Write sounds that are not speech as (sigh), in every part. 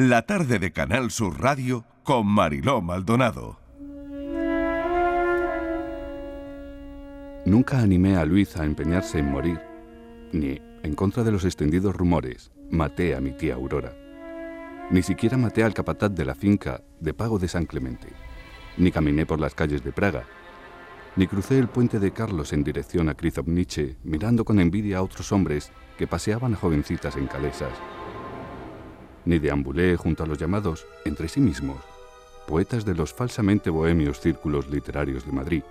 La tarde de Canal Sur Radio con Mariló Maldonado. Nunca animé a Luis a empeñarse en morir, ni, en contra de los extendidos rumores, maté a mi tía Aurora. Ni siquiera maté al capataz de la finca de Pago de San Clemente, ni caminé por las calles de Praga, ni crucé el puente de Carlos en dirección a Krizovniche, mirando con envidia a otros hombres que paseaban a jovencitas en calesas. Ni deambulé junto a los llamados, entre sí mismos, poetas de los falsamente bohemios círculos literarios de Madrid,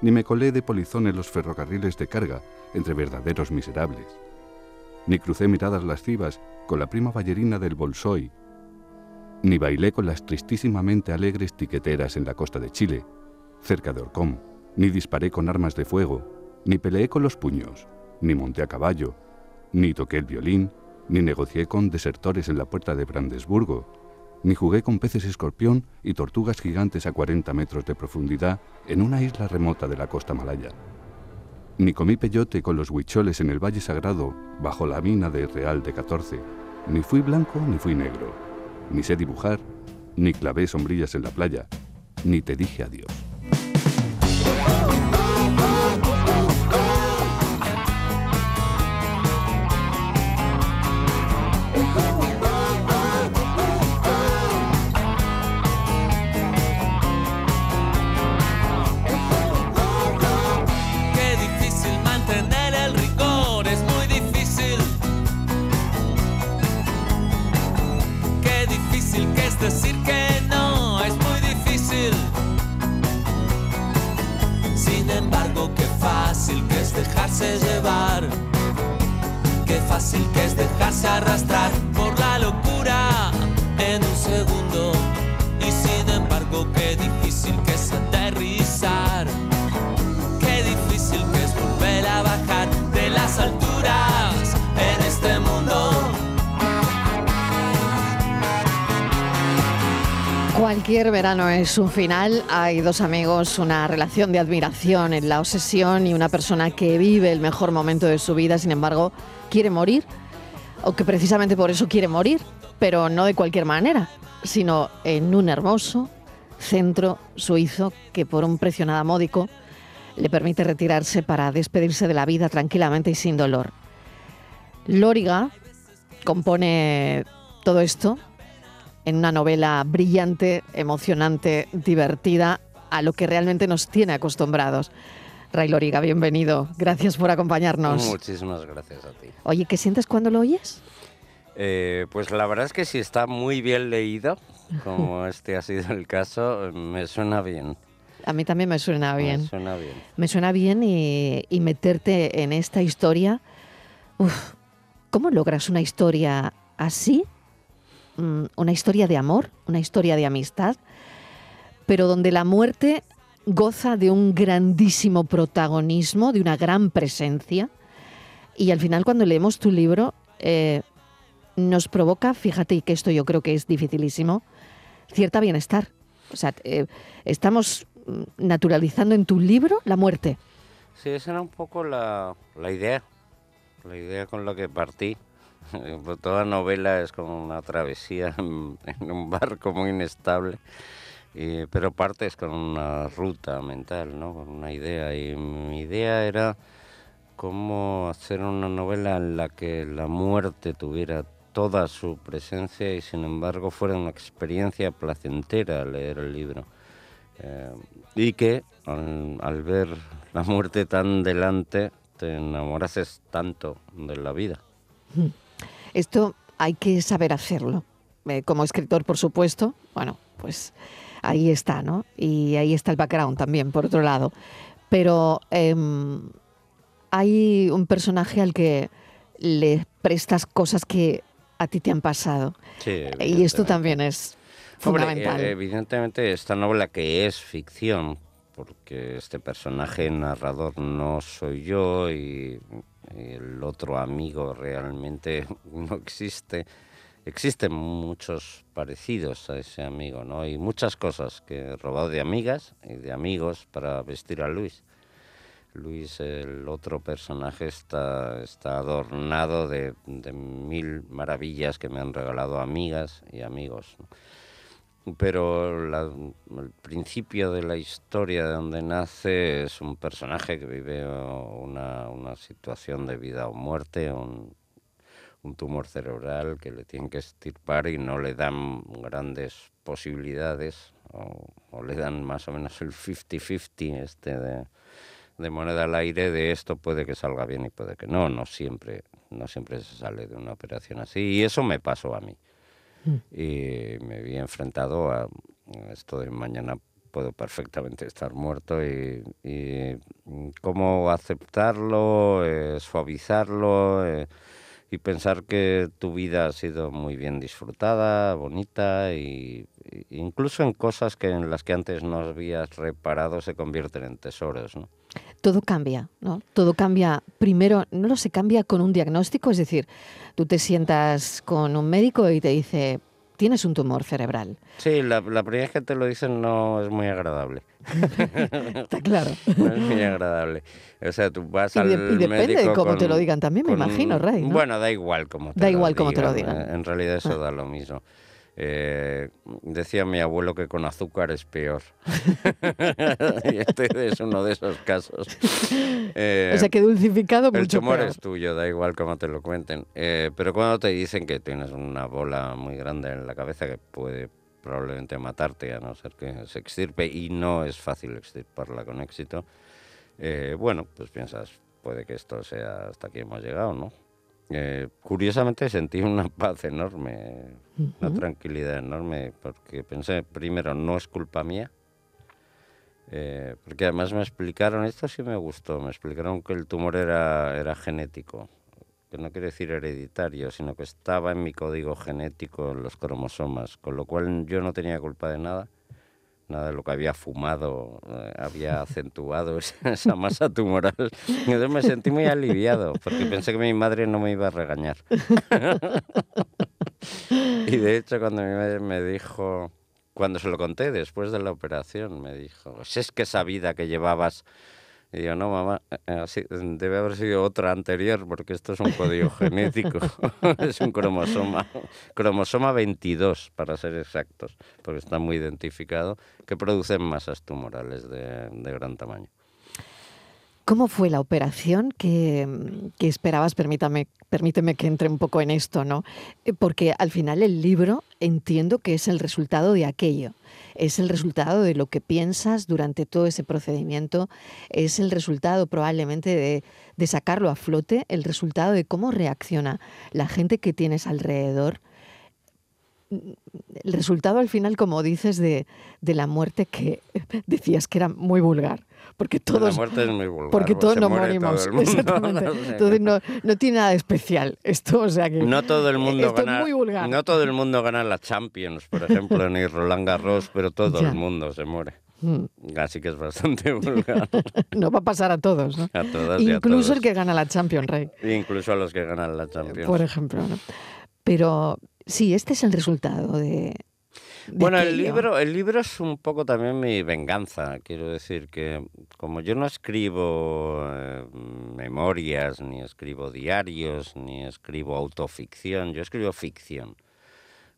ni me colé de polizón en los ferrocarriles de carga entre verdaderos miserables, ni crucé miradas lascivas con la prima ballerina del Bolsoy, ni bailé con las tristísimamente alegres tiqueteras en la costa de Chile, cerca de Orcón, ni disparé con armas de fuego, ni peleé con los puños, ni monté a caballo, ni toqué el violín, ni negocié con desertores en la puerta de Brandesburgo, ni jugué con peces escorpión y tortugas gigantes a 40 metros de profundidad en una isla remota de la costa malaya. Ni comí peyote con los huicholes en el Valle Sagrado bajo la mina de Real de 14. Ni fui blanco ni fui negro. Ni sé dibujar, ni clavé sombrillas en la playa, ni te dije adiós. Verano es un final. Hay dos amigos, una relación de admiración en la obsesión y una persona que vive el mejor momento de su vida, sin embargo, quiere morir, o que precisamente por eso quiere morir, pero no de cualquier manera, sino en un hermoso centro suizo que por un precio nada módico le permite retirarse para despedirse de la vida tranquilamente y sin dolor. Lóriga compone todo esto en una novela brillante, emocionante, divertida, a lo que realmente nos tiene acostumbrados. Ray Loriga, bienvenido. Gracias por acompañarnos. Muchísimas gracias a ti. Oye, ¿qué sientes cuando lo oyes? Eh, pues la verdad es que si está muy bien leído, como (laughs) este ha sido el caso, me suena bien. A mí también me suena bien. Me suena bien. Me suena bien y, y meterte en esta historia. Uf, ¿Cómo logras una historia así una historia de amor, una historia de amistad, pero donde la muerte goza de un grandísimo protagonismo, de una gran presencia. Y al final cuando leemos tu libro eh, nos provoca, fíjate que esto yo creo que es dificilísimo, cierta bienestar. O sea, eh, estamos mm, naturalizando en tu libro la muerte. Sí, esa era un poco la, la idea, la idea con la que partí. Pues toda novela es como una travesía (laughs) en, un barco muy inestable, pero partes con una ruta mental, ¿no? con una idea. Y mi idea era cómo hacer una novela en la que la muerte tuviera toda su presencia y sin embargo fuera una experiencia placentera leer el libro. Eh, y que al ver la muerte tan delante te enamorases tanto de la vida. Esto hay que saber hacerlo. Eh, como escritor, por supuesto, bueno, pues ahí está, ¿no? Y ahí está el background también, por otro lado. Pero em, hay un personaje al que le prestas cosas que a ti te han pasado. Sí, y esto también es fundamental. Eh, evidentemente, esta novela que es ficción, porque este personaje narrador no soy yo y el otro amigo realmente (laughs) no existe. Existen muchos parecidos a ese amigo, ¿no? Y muchas cosas que he robado de amigas y de amigos para vestir a Luis. Luis, el otro personaje, está, adornado de, mil maravillas que me han regalado amigas y amigos. Pero el principio de la historia de donde nace es un personaje que vive una, situación de vida o muerte, un, un tumor cerebral que le tienen que estirpar y no le dan grandes posibilidades o, le dan más o menos el 50-50 este de, de, moneda al aire de esto puede que salga bien y puede que no, no siempre, no siempre se sale de una operación así y eso me pasó a mí. Mm. Y me vi enfrentado a esto de mañana puedo perfectamente estar muerto y, y cómo aceptarlo, eh, suavizarlo. Eh, y pensar que tu vida ha sido muy bien disfrutada, bonita y, incluso en cosas que en las que antes no habías reparado se convierten en tesoros, ¿no? Todo cambia, ¿no? Todo cambia. Primero, no lo se cambia con un diagnóstico, es decir, tú te sientas con un médico y te dice, tienes un tumor cerebral. Sí, la, la primera vez que te lo dicen no es muy agradable. (laughs) Está claro. (laughs) No es muy agradable. O sea, tú vas y al y depende de cómo te lo digan también, me imagino, Rey. Bueno, da igual cómo te da igual cómo te lo digan. En realidad eso ah. da lo mismo. Eh, decía mi abuelo que con azúcar es peor. (laughs) y este es uno de esos casos. Eh, o sea, que dulcificado mucho El tumor peor. es tuyo, da igual cómo te lo cuenten. Eh, pero cuando te dicen que tienes una bola muy grande en la cabeza que puede probablemente matarte, a no ser que se extirpe, y no es fácil extirparla con éxito, eh, bueno, pues piensas, puede que esto sea hasta aquí hemos llegado, ¿no? Eh, curiosamente sentí una (laughs) paz enorme, una tranquilidad enorme, porque pensé, primero, no es culpa mía, eh, porque además me explicaron, esto sí me gustó, me explicaron que el tumor era, era genético, que no quiere decir hereditario, sino que estaba en mi código genético, en los cromosomas, con lo cual yo no tenía culpa de nada nada de lo que había fumado eh, había acentuado (laughs) esa, masa tumoral. Entonces me sentí muy aliviado, porque pensé que mi madre no me iba a regañar. (laughs) y de hecho cuando mi madre me dijo, cuando se lo conté después de la operación, me dijo, si es que esa vida que llevabas y digo, no, mamá, eh, así, debe haber sido otra anterior, porque esto es un código (laughs) genético, (laughs) es un cromosoma, cromosoma 22 para ser exactos, porque está muy identificado, que producen masas tumorales de, de gran tamaño. ¿Cómo fue la operación que, que, esperabas? Permítame, permíteme que entre un poco en esto, ¿no? Eh, porque al final el libro entiendo que es el resultado de aquello es el resultado de lo que piensas durante todo ese procedimiento, es el resultado probablemente de, de sacarlo a flote, el resultado de cómo reacciona la gente que tienes alrededor el resultado al final, como dices, de, de, la muerte que (laughs) decías que era muy vulgar. Porque todos, la muerte es muy vulgar. Porque todos nos morimos. (laughs) Exactamente. Entonces no, no, tiene nada especial esto. O sea que no todo el mundo esto gana, es muy vulgar. No todo el mundo gana la Champions, por ejemplo, ni Roland Garros, pero todo Ya. el mundo se muere. Mm. Así que es bastante (laughs) vulgar. no va a pasar a todos, ¿no? A todas y a Incluso todos. el que gana la Champions, Rey. Incluso a los que ganan la Champions. Por ejemplo, ¿no? Pero sí, este es el resultado de. de Bueno, el libro, el libro es un poco también mi venganza. Quiero decir que como yo no escribo eh, memorias, ni escribo diarios, ni escribo autoficción, yo escribo ficción.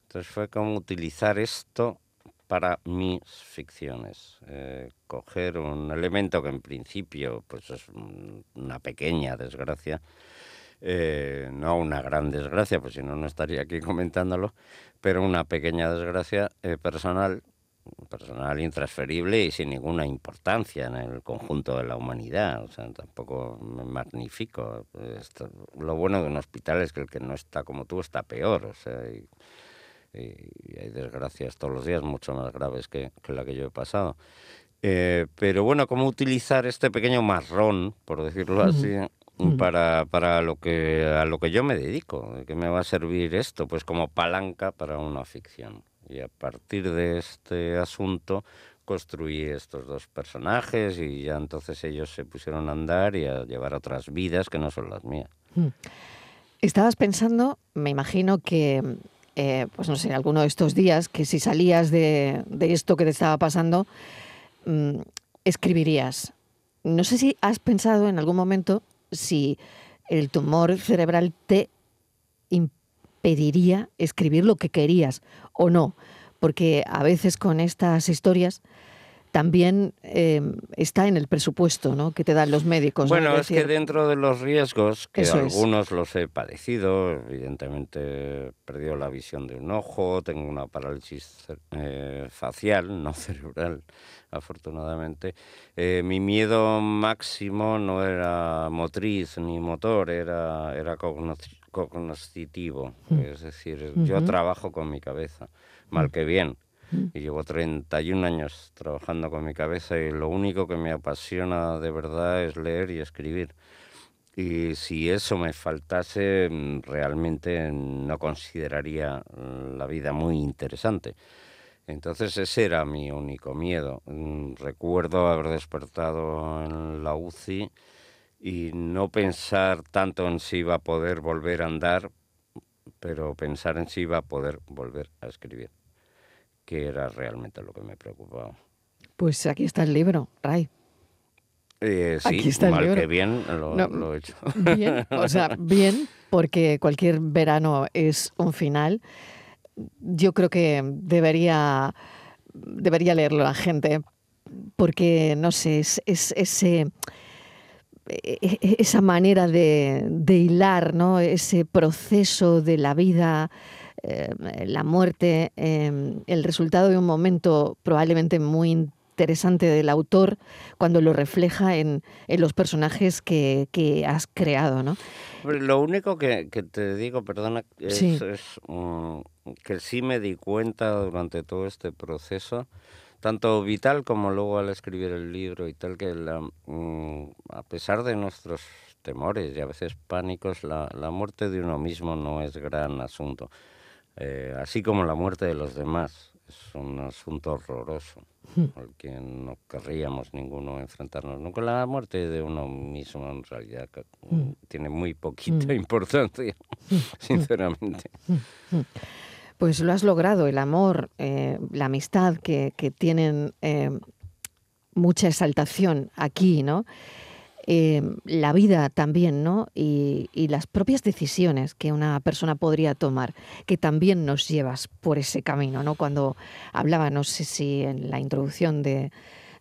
Entonces fue como utilizar esto para mis ficciones. Eh, coger un elemento que en principio pues es un- una pequeña desgracia, eh, no una gran desgracia, pues si no, no estaría aquí comentándolo, pero una pequeña desgracia eh, personal, personal intransferible y sin ninguna importancia en el conjunto de la humanidad. O sea, tampoco me magnifico. Esto- lo bueno de un hospital es que el que no está como tú está peor. O sea, y, y hay desgracias todos los días mucho más graves que, que la que yo he pasado. Eh, pero bueno, cómo utilizar este pequeño marrón, por decirlo así, para, para lo que a lo que yo me dedico, ¿de qué me va a servir esto? Pues como palanca para una ficción. Y a partir de este asunto construí estos dos personajes y ya entonces ellos se pusieron a andar y a llevar otras vidas que no son las mías. Estabas pensando, me imagino que, eh, pues no sé, alguno de estos días, que si salías de, de esto que te estaba pasando, mm, escribirías. no sé si has pensado en algún momento si el tumor cerebral te impediría escribir lo que querías o no, porque a veces con estas historias también eh, está en el presupuesto ¿no? que te dan los médicos. Bueno, es, que dentro de los riesgos, que algunos los he padecido, evidentemente he perdido la visión de un ojo, tengo una parálisis eh, facial, no (laughs) cerebral, afortunadamente. Eh, mi miedo máximo no era motriz ni motor, era, era cognoscitivo. Mm. Es decir, yo trabajo con mi cabeza, mal que bien y llevo 31 años trabajando con mi cabeza y lo único que me apasiona de verdad es leer y escribir. Y si eso me faltase, mm, realmente no consideraría mm, la vida muy interesante. Entonces ese era mi único miedo. Mm, recuerdo haber despertado en la UCI y no pensar tanto en si iba a poder volver a andar, pero pensar en si iba a poder volver a escribir que era realmente lo que me preocupaba. Pues aquí está el libro, Ray. Eh, sí, aquí está mal que bien lo, he hecho. Bien, o sea, (laughs) bien, porque cualquier verano es un final. Yo creo que debería, debería leerlo la gente, porque, no sé, es, ese e, e, esa manera de, de, hilar, ¿no? ese proceso de la vida eh, la muerte, em, el resultado de un momento probablemente muy interesante del autor cuando lo refleja en, los personajes que, has creado, ¿no? Lo único que, te digo, perdona, es, mm, que sí me di cuenta durante todo este proceso, tanto vital como luego al escribir el libro y tal, que mm, a pesar de nuestros temores y a veces pánicos, la muerte de uno mismo no es gran asunto. Eh, así como la muerte de los demás. Es un asunto horroroso, hmm. al que no querríamos ninguno enfrentarnos. Nunca la muerte de uno mismo, en realidad, hmm. tiene muy poquita hmm. importancia, (laughs) sinceramente. Pues lo has logrado, el amor, eh, la amistad que, que tienen eh, mucha exaltación aquí, ¿no? Eh, la vida también, ¿no? Y, las propias decisiones que una persona podría tomar, que también nos llevas por ese camino, ¿no? Cuando hablaba, no sé si en la introducción de,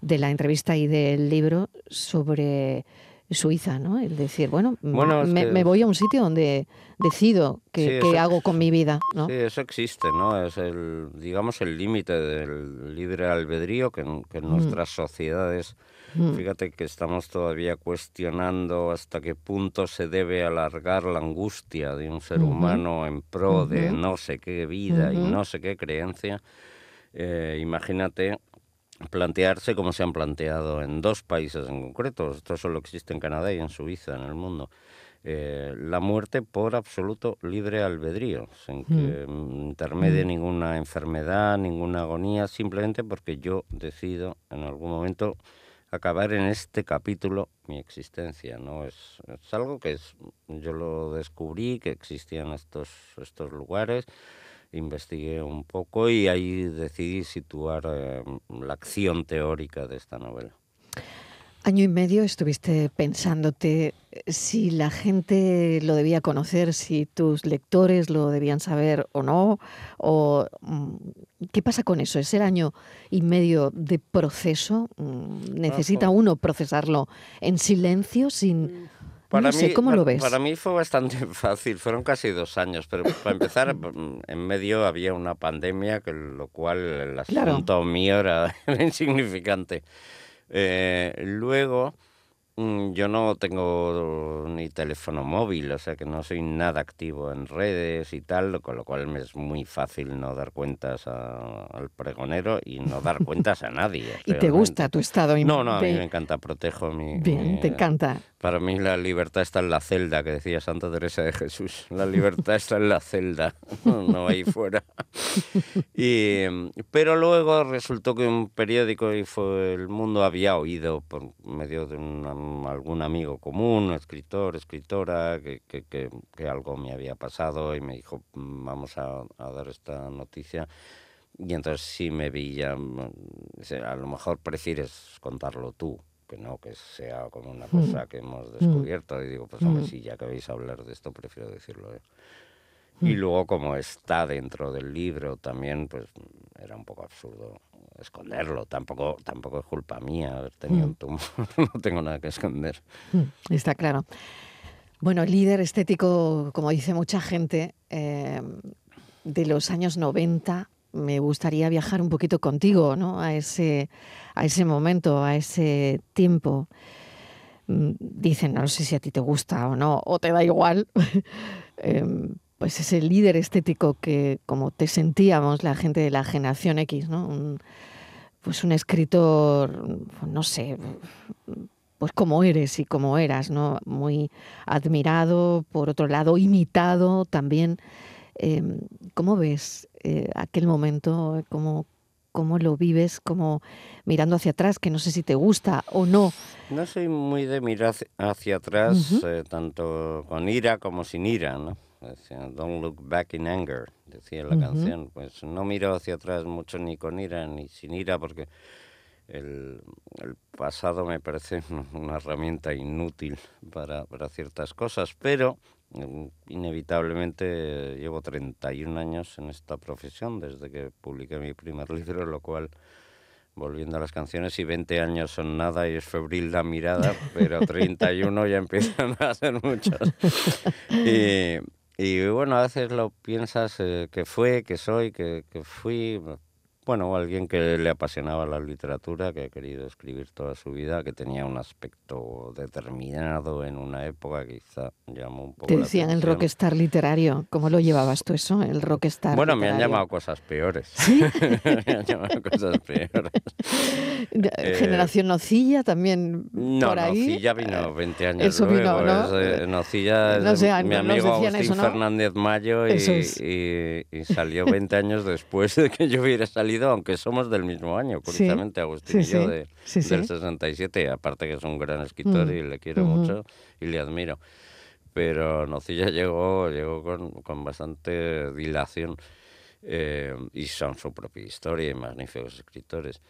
la entrevista y del libro, sobre Suiza, ¿no? El decir, bueno, me, voy a un sitio donde decido qué, hago con mi vida, ¿no? Sí, eso existe, ¿no? Es el, digamos, el límite del libre albedrío que, que en nuestras sociedades Mm. Fíjate que estamos todavía cuestionando hasta qué punto se debe alargar la angustia de un ser humano en pro de no sé qué vida y no sé qué creencia. Eh, imagínate plantearse como se han planteado en dos países en concreto, esto solo existe en Canadá y en Suiza, en el mundo, eh, la muerte por absoluto libre albedrío, sin mm. que intermedie mm. ninguna enfermedad, ninguna agonía, simplemente porque yo decido en algún momento acabar en este capítulo mi existencia, ¿no? Es, es, algo que es, yo lo descubrí, que existían estos, estos lugares, investigué un poco y ahí decidí situar eh, la acción teórica de esta novela. Año y medio estuviste pensándote si la gente lo debía conocer, si tus lectores lo debían saber o no, o mm, qué pasa con eso. ¿Es el año y medio de proceso? Mm, ¿Necesita uno procesarlo en silencio, sin no sé, ¿cómo lo ves? Para mí fue bastante (laughs) fácil, fueron casi dos años, pero para empezar, (laughs) mm, en medio había una pandemia, que lo cual el asunto mío era (laughs) insignificante. Eh, luego, mm, yo no tengo ni teléfono móvil, o sea que no soy nada activo en redes y tal, con lo cual me es muy fácil no dar cuentas al pregonero y no dar (laughs) cuentas a nadie. ¿Y te gusta tu estado? No, no, a mí me encanta, protejo mi... Bien, te encanta. Para mí la libertad está en la celda, que decía Santa Teresa de Jesús. La libertad está en la celda, (laughs) no, ahí fuera. Y, pero luego resultó que un periódico y fue El Mundo había oído por medio de algún amigo común, escritor, escritora, que, que, que, algo me había pasado y me dijo, mm, vamos a, a dar esta noticia. Y entonces sí me vi ya, mm, a lo mejor prefieres contarlo tú que no, que sea como una cosa que hemos descubierto. Y digo, pues hombre, si ya que vais a hablar de esto, prefiero decirlo. Y luego, como está dentro del libro, también, pues era un poco absurdo esconderlo. Tampoco, tampoco es culpa mía haber tenido un tumor. (laughs) no tengo nada que esconder. Está claro. Bueno, líder estético, como dice mucha gente, eh, de los años 90, me gustaría viajar un poquito contigo, ¿no? A ese, a ese momento, a ese tiempo. Mm, dicen, no sé si a ti te gusta o no, o te da igual. (laughs) Em, pues ese líder estético que, como te sentíamos, la gente de la generación X, ¿no? pues un escritor, no sé, pues como eres y como eras, ¿no? Muy admirado, por otro lado, imitado también. Em, ¿Cómo ves eh, aquel momento? ¿Cómo, ¿Cómo lo vives? como mirando hacia atrás, que no sé si te gusta o no. No soy muy de mirar hacia atrás, eh, tanto con ira como sin ira, ¿no? Don't look back in anger, decía la canción. Pues no miro hacia atrás mucho ni con ira ni sin ira, porque el, pasado me parece (laughs) una herramienta inútil para, para ciertas cosas, pero inevitablemente llevo 31 años en esta profesión desde que publiqué mi primer (laughs) libro, lo cual, volviendo a las canciones, y 20 años son nada y es febril la mirada, pero (laughs) 31 ya empiezan a ser muchos. (laughs) Y, y bueno, a veces lo piensas eh, que fue, que soy, que, que fui, bueno, alguien que le apasionaba la literatura, que ha querido escribir toda su vida, que tenía un aspecto determinado en una época, quizá llamó un poco. Te decían el rockstar literario. ¿Cómo lo llevabas tú eso, el rockstar? Bueno, me han llamado cosas peores. ¿Sí? (laughs) me han llamado cosas peores. Eh, Generación Nocilla también. No, por ahí. Nocilla vino 20 años Eso luego. vino, ¿no? es, eh, Nocilla es No sé, mi nos amigo Agustín eso, ¿no? Fernández Mayo y, es. y- y salió 20 años después de que yo hubiera salido, aunque somos del mismo año, curiosamente, Agustín sí, y yo sí, de, sí, del sí. 67, aparte que es un gran escritor Mm, y le quiero ujú. mucho y le admiro. Pero Nocilla llegó, llegó con, con bastante dilación eh, y son su propia historia y magníficos escritores.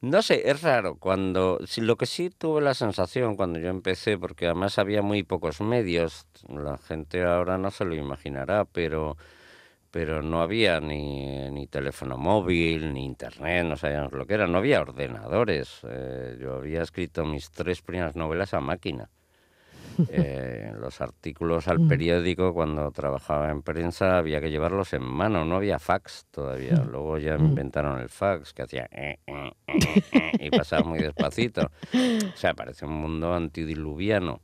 No sé, es raro cuando, lo que sí tuve la sensación cuando yo empecé, porque además había muy pocos medios, la gente ahora no se lo imaginará, pero pero no había ni, ni teléfono móvil, ni internet, no sabíamos lo que era, no había ordenadores. Eh, yo había escrito mis tres primeras novelas a máquina. (laughs) Eh, los artículos al periódico cuando trabajaba en prensa había que llevarlos en mano, no había fax todavía. Luego ya inventaron el fax que hacía eh, eh, eh, eh, y pasaba muy despacito. (laughs) O sea, parece un mundo antidiluviano.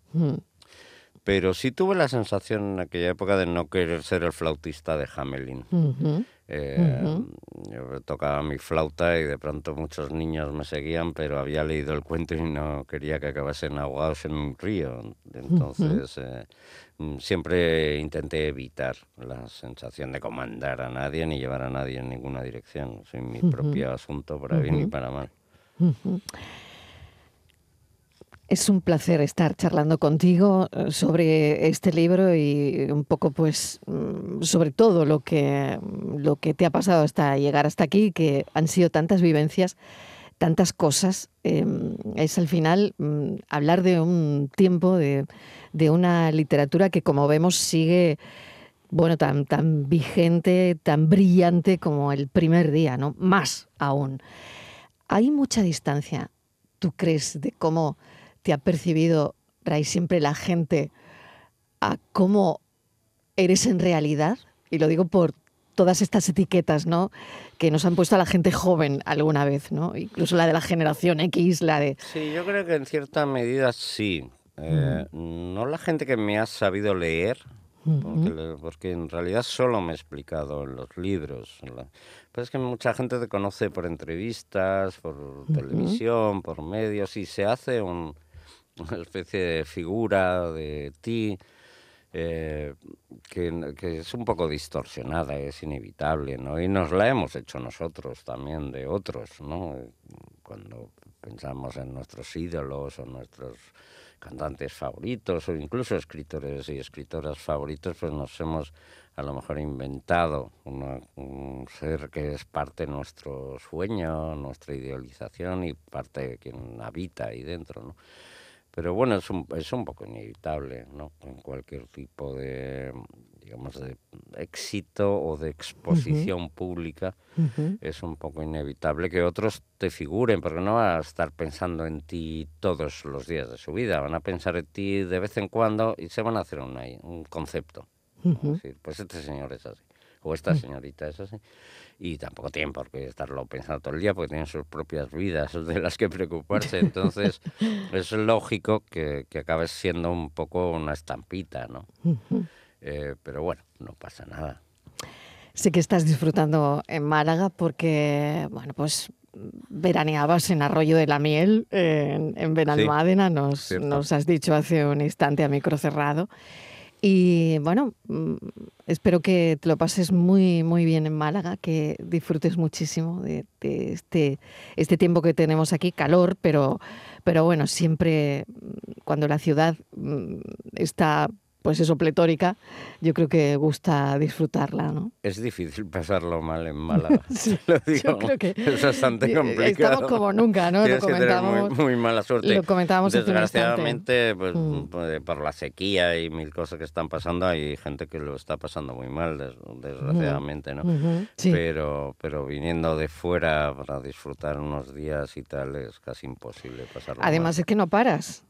Pero sí tuve la sensación en aquella época de no querer ser el flautista de Hamelin. Eh, Yo tocaba mi flauta y de pronto muchos niños me seguían, pero había leído el cuento y no quería que acabasen ahogados en un río. Entonces eh, mm, siempre intenté evitar la sensación de comandar a nadie ni llevar a nadie en ninguna dirección. Soy mi propio asunto para bien y para mal. Es un placer estar charlando contigo eh, sobre este libro y un poco, pues, mm, sobre todo lo que, lo que te ha pasado hasta llegar hasta aquí, que han sido tantas vivencias, tantas cosas. eh, es al final mm, hablar de un tiempo, de, de una literatura que, como vemos, sigue bueno, tan, tan vigente, tan brillante como el primer día, ¿no? Más aún. Hay mucha distancia, ¿tú crees, de cómo te ha percibido, Ray, siempre la gente a cómo eres en realidad? Y lo digo por todas estas etiquetas, ¿no? Que nos han puesto a la gente joven alguna vez, ¿no? Incluso la de la generación X, la de... Sí, yo creo que en cierta medida sí. Eh, No la gente que me ha sabido leer, porque, le- porque en realidad solo me he explicado en los libros. Pero es que mucha gente te conoce por entrevistas, por televisión, por medios, y se hace un- una especie de figura de ti eh, que, que es un poco distorsionada, es inevitable, ¿no? Y nos la hemos hecho nosotros también de otros, ¿no? Cuando pensamos en nuestros ídolos o nuestros cantantes favoritos o incluso escritores y escritoras favoritos, pues nos hemos a lo mejor inventado un ser que es parte de nuestro sueño, nuestra idealización y parte de quien habita ahí dentro, ¿no? Pero bueno, es un, es un poco inevitable, ¿no? En cualquier tipo de, digamos, de éxito o de exposición pública, es un poco inevitable que otros te figuren, porque no van a estar pensando en ti todos los días de su vida, van a pensar en ti de vez en cuando y se van a hacer un concepto. pues este señor es así, o esta señorita es así y tampoco tienen por qué estarlo pensando todo el día porque tienen sus propias vidas (laughs) de las que preocuparse. Entonces (laughs) es lógico que, que acabes siendo un poco una estampita, ¿no? Eh, pero bueno, no pasa nada. Sé que estás disfrutando en Málaga porque, bueno, pues veraneabas en Arroyo de la Miel, en, en Benalmádena, nos, nos has dicho hace un instante a micro cerrado. Y bueno, mm, espero que te lo pases muy, muy bien en Málaga, que disfrutes muchísimo de, este, este tiempo que tenemos aquí, calor, pero, pero bueno, siempre mm, cuando la ciudad mm, está pues eso, pletórica, yo creo que gusta disfrutarla, ¿no? Es difícil pasarlo mal en (laughs) Málaga, sí, (laughs) lo digo. Yo creo que es bastante complicado. Estamos como nunca, ¿no? lo comentábamos, muy, mala suerte. Lo comentábamos Desgraciadamente, pues, mm. pues, por la sequía y mil cosas que están pasando, hay gente que lo está pasando muy mal, desgraciadamente, ¿no? pero, pero viniendo de fuera para disfrutar unos días y tal, es casi imposible pasarlo Además es que no paras.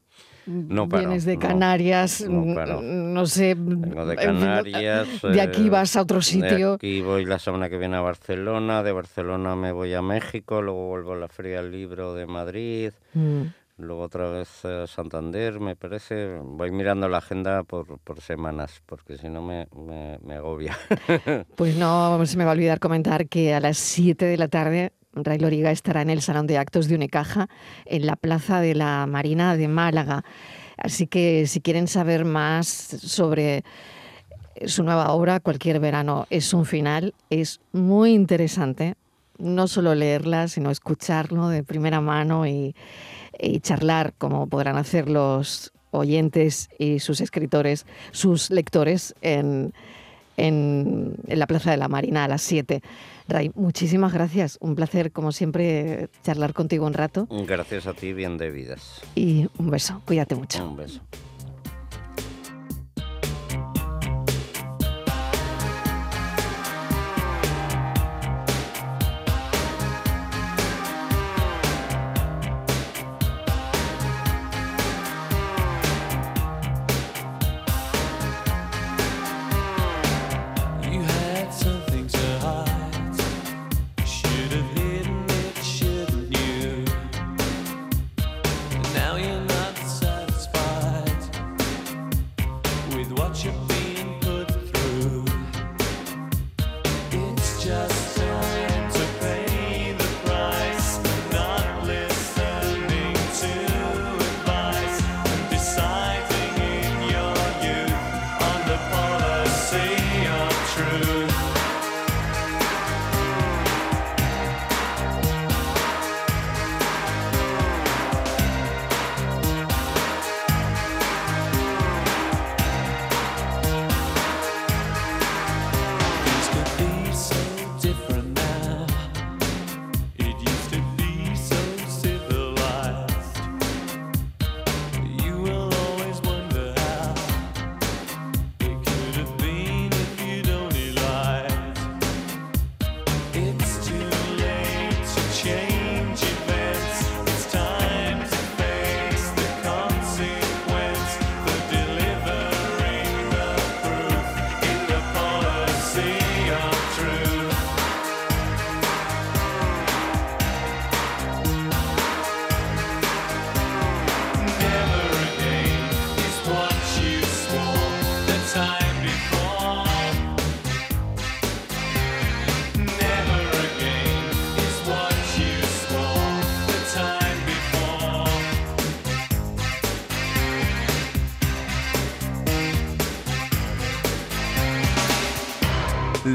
No Vienes de Canarias, no, sé. Vengo de Canarias. de aquí eh, vas a otro sitio. De aquí voy la semana que viene a Barcelona, de Barcelona me voy a México, luego vuelvo a la Feria del Libro de Madrid. Mm. Luego otra vez a Santander, me parece. Voy mirando la agenda por, por semanas, porque si no me, me, me agobia. (laughs) Pues no se me va a olvidar comentar que a las 7 de la tarde Ray Loriga estará en el Salón de Actos de Unicaja en la Plaza de la Marina de Málaga. Así que si quieren saber más sobre su nueva obra, Cualquier verano es un final, es muy interesante. No solo leerla, sino escucharlo de primera mano y, charlar, como podrán hacer los oyentes y sus escritores, sus lectores en, en, la Plaza de la Marina a las 7. Ray, muchísimas gracias. Un placer, como siempre, charlar contigo un rato. Gracias a ti, bien debidas. Y un beso. Cuídate mucho. Un beso.